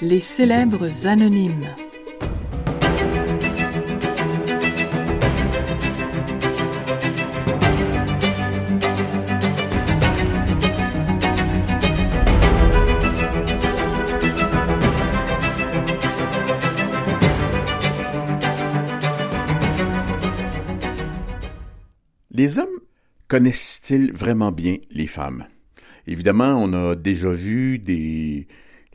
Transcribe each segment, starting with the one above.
Les célèbres anonymes. Les hommes connaissent-ils vraiment bien les femmes? Évidemment, on a déjà vu des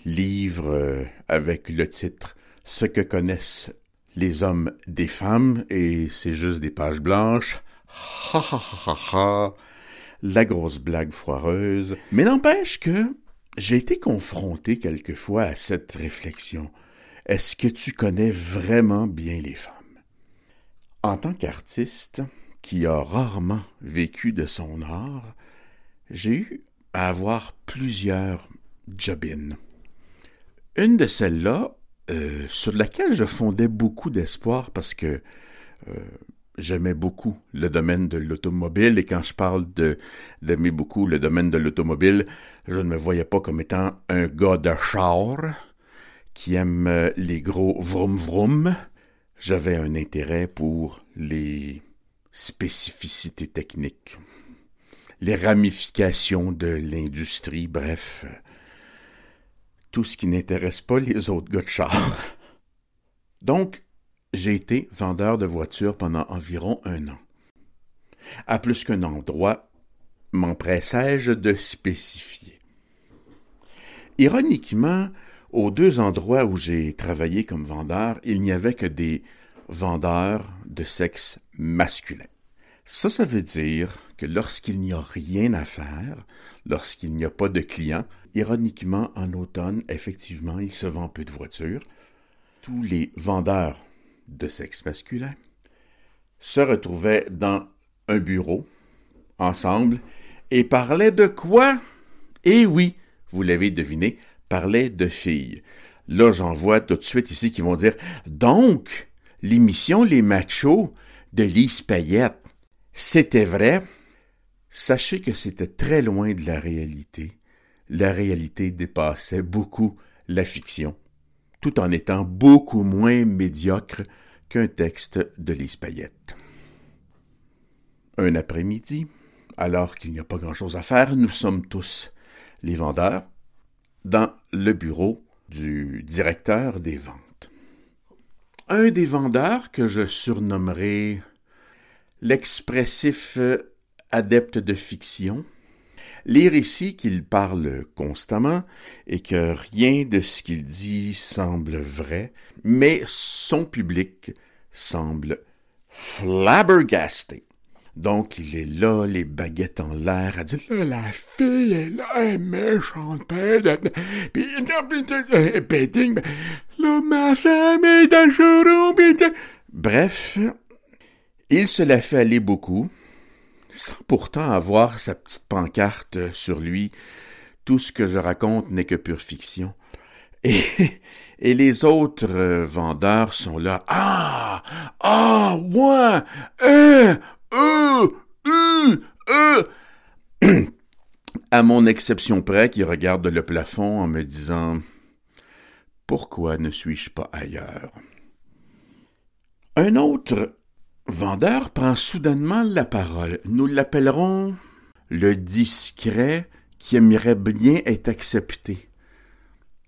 livre euh, avec le titre Ce que connaissent les hommes des femmes et c'est juste des pages blanches. Ha ha ha ha La grosse blague foireuse. Mais n'empêche que j'ai été confronté quelquefois à cette réflexion. Est-ce que tu connais vraiment bien les femmes? En tant qu'artiste qui a rarement vécu de son art, j'ai eu avoir plusieurs jobines. Une de celles-là, euh, sur laquelle je fondais beaucoup d'espoir parce que euh, j'aimais beaucoup le domaine de l'automobile et quand je parle de d'aimer beaucoup le domaine de l'automobile, je ne me voyais pas comme étant un gars de char qui aime euh, les gros vroom vroom. J'avais un intérêt pour les spécificités techniques, les ramifications de l'industrie, bref, tout ce qui n'intéresse pas les autres gars de. Donc, j'ai été vendeur de voitures pendant environ un an. À plus qu'un endroit, m'empressai-je de spécifier. Ironiquement, aux deux endroits où j'ai travaillé comme vendeur, il n'y avait que des vendeurs de sexe masculin. Ça, ça veut dire que lorsqu'il n'y a rien à faire, lorsqu'il n'y a pas de clients, ironiquement, en automne, effectivement, il se vend peu de voitures. Tous les vendeurs de sexe masculin se retrouvaient dans un bureau, ensemble, et parlaient de quoi? Eh oui, vous l'avez deviné, parlaient de filles. Là, j'en vois tout de suite ici qui vont dire Donc, l'émission Les Machos de Lise Payette, c'était vrai? Sachez que c'était très loin de la réalité. La réalité dépassait beaucoup la fiction, tout en étant beaucoup moins médiocre qu'un texte de Lise. Un après-midi, alors qu'il n'y a pas grand-chose à faire, nous sommes tous les vendeurs dans le bureau du directeur des ventes. Un des vendeurs que je surnommerai l'expressif adepte de fiction, lire ici qu'il parle constamment et que rien de ce qu'il dit semble vrai, mais son public semble flabbergasté. Donc, il est là, les baguettes en l'air, à dire, là, la fille est là, elle est méchante, puis, là, ma femme est showroom, Bref, il se la fait aller beaucoup, sans pourtant avoir sa petite pancarte sur lui. Tout ce que je raconte n'est que pure fiction. Et, les autres euh, vendeurs sont là. Ah! Ah! Ouais! Euh! Euh! euh. à mon exception près, qui regarde le plafond en me disant Pourquoi ne suis-je pas ailleurs? Un autre Vendeur prend soudainement la parole. Nous l'appellerons le discret qui aimerait bien être accepté.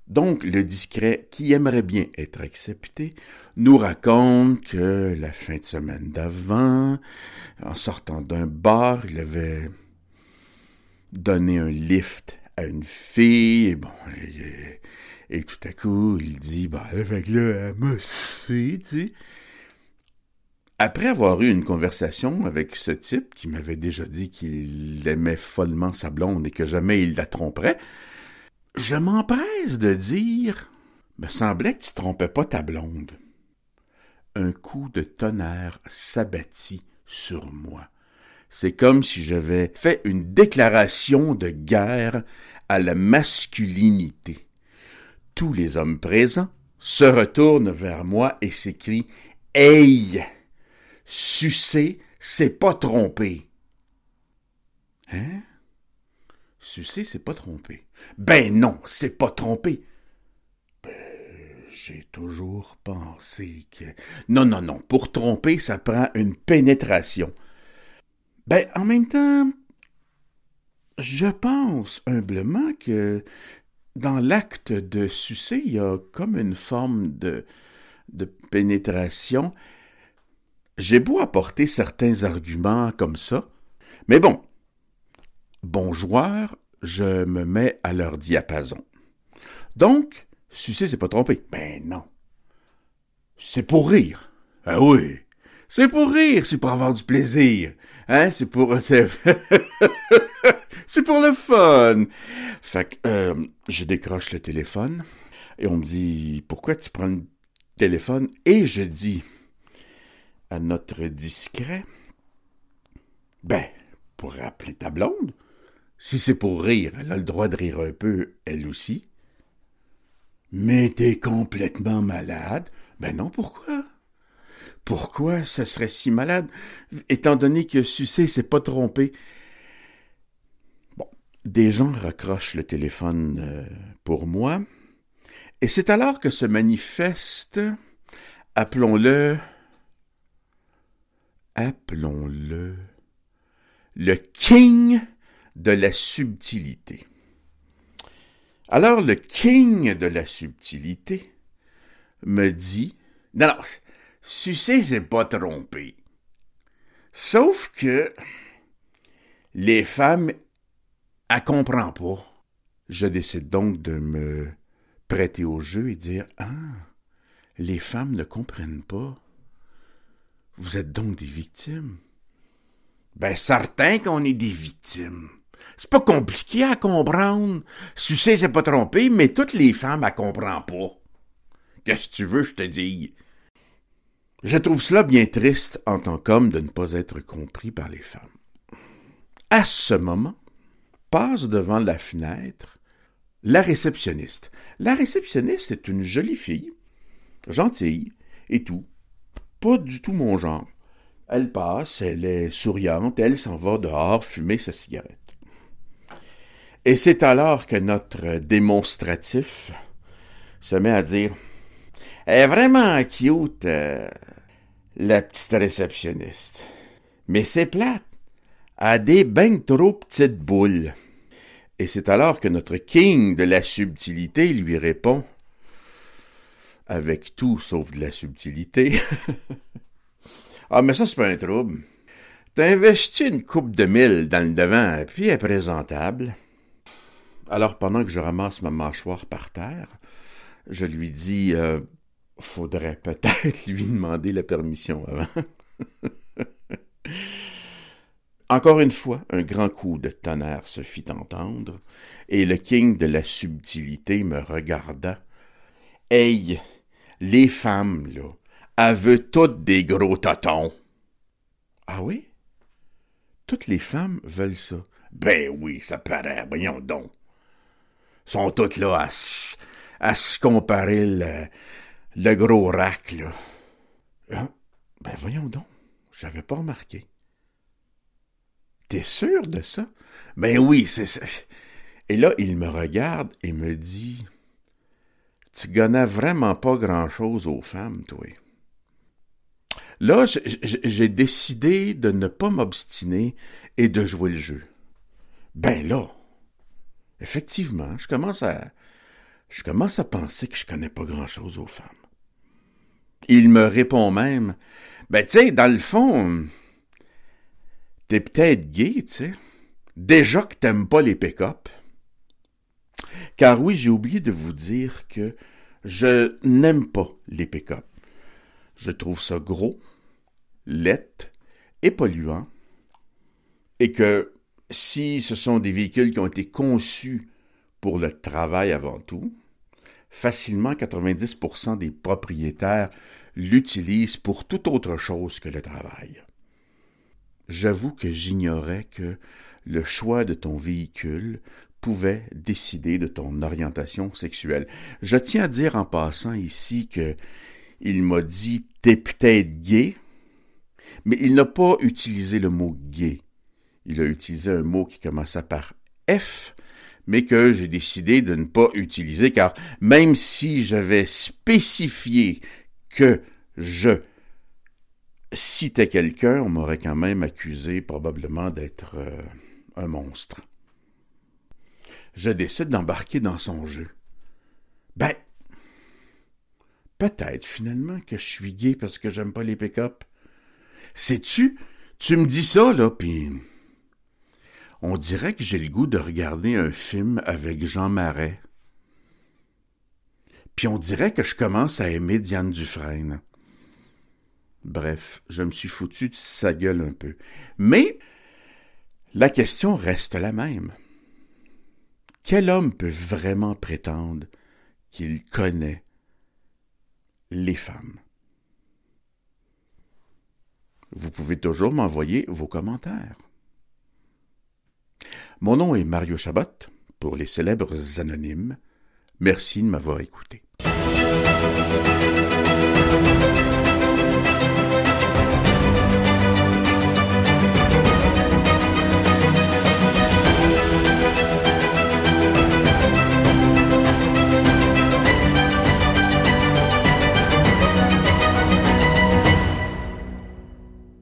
Donc, le discret qui aimerait bien être accepté nous raconte que la fin de semaine d'avant, en sortant d'un bar, il avait donné un lift à une fille, et bon, tout à coup, il dit, bah, avec elle me tu sais. Après avoir eu une conversation avec ce type qui m'avait déjà dit qu'il aimait follement sa blonde et que jamais il la tromperait, je m'empresse de dire Me semblait que tu trompais pas ta blonde. Un coup de tonnerre s'abattit sur moi. C'est comme si j'avais fait une déclaration de guerre à la masculinité. Tous les hommes présents se retournent vers moi et s'écrient Hey! Sucer, c'est pas tromper. Hein? Sucé, c'est pas trompé. Ben non, c'est pas trompé. Ben, j'ai toujours pensé que. Non, non, non. Pour tromper, ça prend une pénétration. Ben, en même temps, je pense humblement que dans l'acte de sucer, il y a comme une forme de pénétration. J'ai beau apporter certains arguments comme ça, mais bon, bon joueur, je me mets à leur diapason. Donc, sucer, c'est pas trompé. Ben non. C'est pour rire. Ah oui. C'est pour rire, c'est pour avoir du plaisir. Hein, c'est pour... c'est pour le fun. Fait que euh, je décroche le téléphone et on me dit pourquoi tu prends le téléphone? Et je dis à notre discret ben pour rappeler ta blonde. Si c'est pour rire, elle a le droit de rire un peu, elle aussi. Mais t'es complètement malade. Ben non, pourquoi? Pourquoi ce serait si malade, étant donné que Sucé s'est pas trompé? Des gens raccrochent le téléphone euh, pour moi, et c'est alors que se manifeste, appelons-le, appelons-le, le king de la subtilité. Alors le king de la subtilité me dit, non, non, Sucé s'est pas trompé. Sauf que les femmes elle comprend pas. Je décide donc de me prêter au jeu et dire Ah, les femmes ne comprennent pas. Vous êtes donc des victimes? Ben, certain qu'on est des victimes. C'est pas compliqué à comprendre. Sucé c'est pas trompé, mais toutes les femmes, elles comprennent pas. Qu'est-ce que tu veux, je te dis? Je trouve cela bien triste en tant qu'homme de ne pas être compris par les femmes. À ce moment, passe devant la fenêtre la réceptionniste. La réceptionniste est une jolie fille, gentille et tout. Pas du tout mon genre. Elle passe, elle est souriante, elle s'en va dehors fumer sa cigarette. Et c'est alors que notre démonstratif se met à dire Elle est vraiment cute, euh, la petite réceptionniste. Mais c'est plate a des ben trop petites boules. Et c'est alors que notre king de la subtilité lui répond, avec tout sauf de la subtilité. ah, mais ça, c'est pas un trouble. T'as investi une coupe de mille dans le devant, puis est présentable. Alors, pendant que je ramasse ma mâchoire par terre, je lui dis, euh, faudrait peut-être lui demander la permission avant. Encore une fois, un grand coup de tonnerre se fit entendre, et le king de la subtilité me regarda. Hey, les femmes, là, elles toutes des gros totons. Ah oui? Toutes les femmes veulent ça. Ben oui, ça paraît, voyons donc. Sont toutes là à, à se comparer le, gros rack, là. Ah, ben voyons donc, j'avais pas remarqué. T'es sûr de ça? Ben oui, c'est ça. Et là, il me regarde et me dit Tu gagnais vraiment pas grand-chose aux femmes, toi. Là, j'ai décidé de ne pas m'obstiner et de jouer le jeu. Ben là, effectivement, je commence à. Je commence à penser que je connais pas grand-chose aux femmes. Il me répond même Ben, tu sais, dans le fond, T'es peut-être gay, tu sais. Déjà que t'aimes pas les pick-up. Car oui, j'ai oublié de vous dire que je n'aime pas les pick-up. Je trouve ça gros, laid et polluant. Et que si ce sont des véhicules qui ont été conçus pour le travail avant tout, facilement 90% des propriétaires l'utilisent pour toute autre chose que le travail j'avoue que j'ignorais que le choix de ton véhicule pouvait décider de ton orientation sexuelle. Je tiens à dire en passant ici que il m'a dit t'es peut-être gay, mais il n'a pas utilisé le mot gay. Il a utilisé un mot qui commença par F mais que j'ai décidé de ne pas utiliser car même si j'avais spécifié que je citais quelqu'un, on m'aurait quand même accusé probablement d'être euh, un monstre. Je décide d'embarquer dans son jeu. Ben, peut-être finalement que je suis gay parce que j'aime pas les pick-up. Sais-tu, tu me dis ça, là, puis on dirait que j'ai le goût de regarder un film avec Jean Marais. Puis on dirait que je commence à aimer Diane Dufresne. Bref, je me suis foutu de sa gueule un peu. Mais la question reste la même. Quel homme peut vraiment prétendre qu'il connaît les femmes? Vous pouvez toujours m'envoyer vos commentaires. Mon nom est Mario Chabot pour les célèbres anonymes. Merci de m'avoir écouté.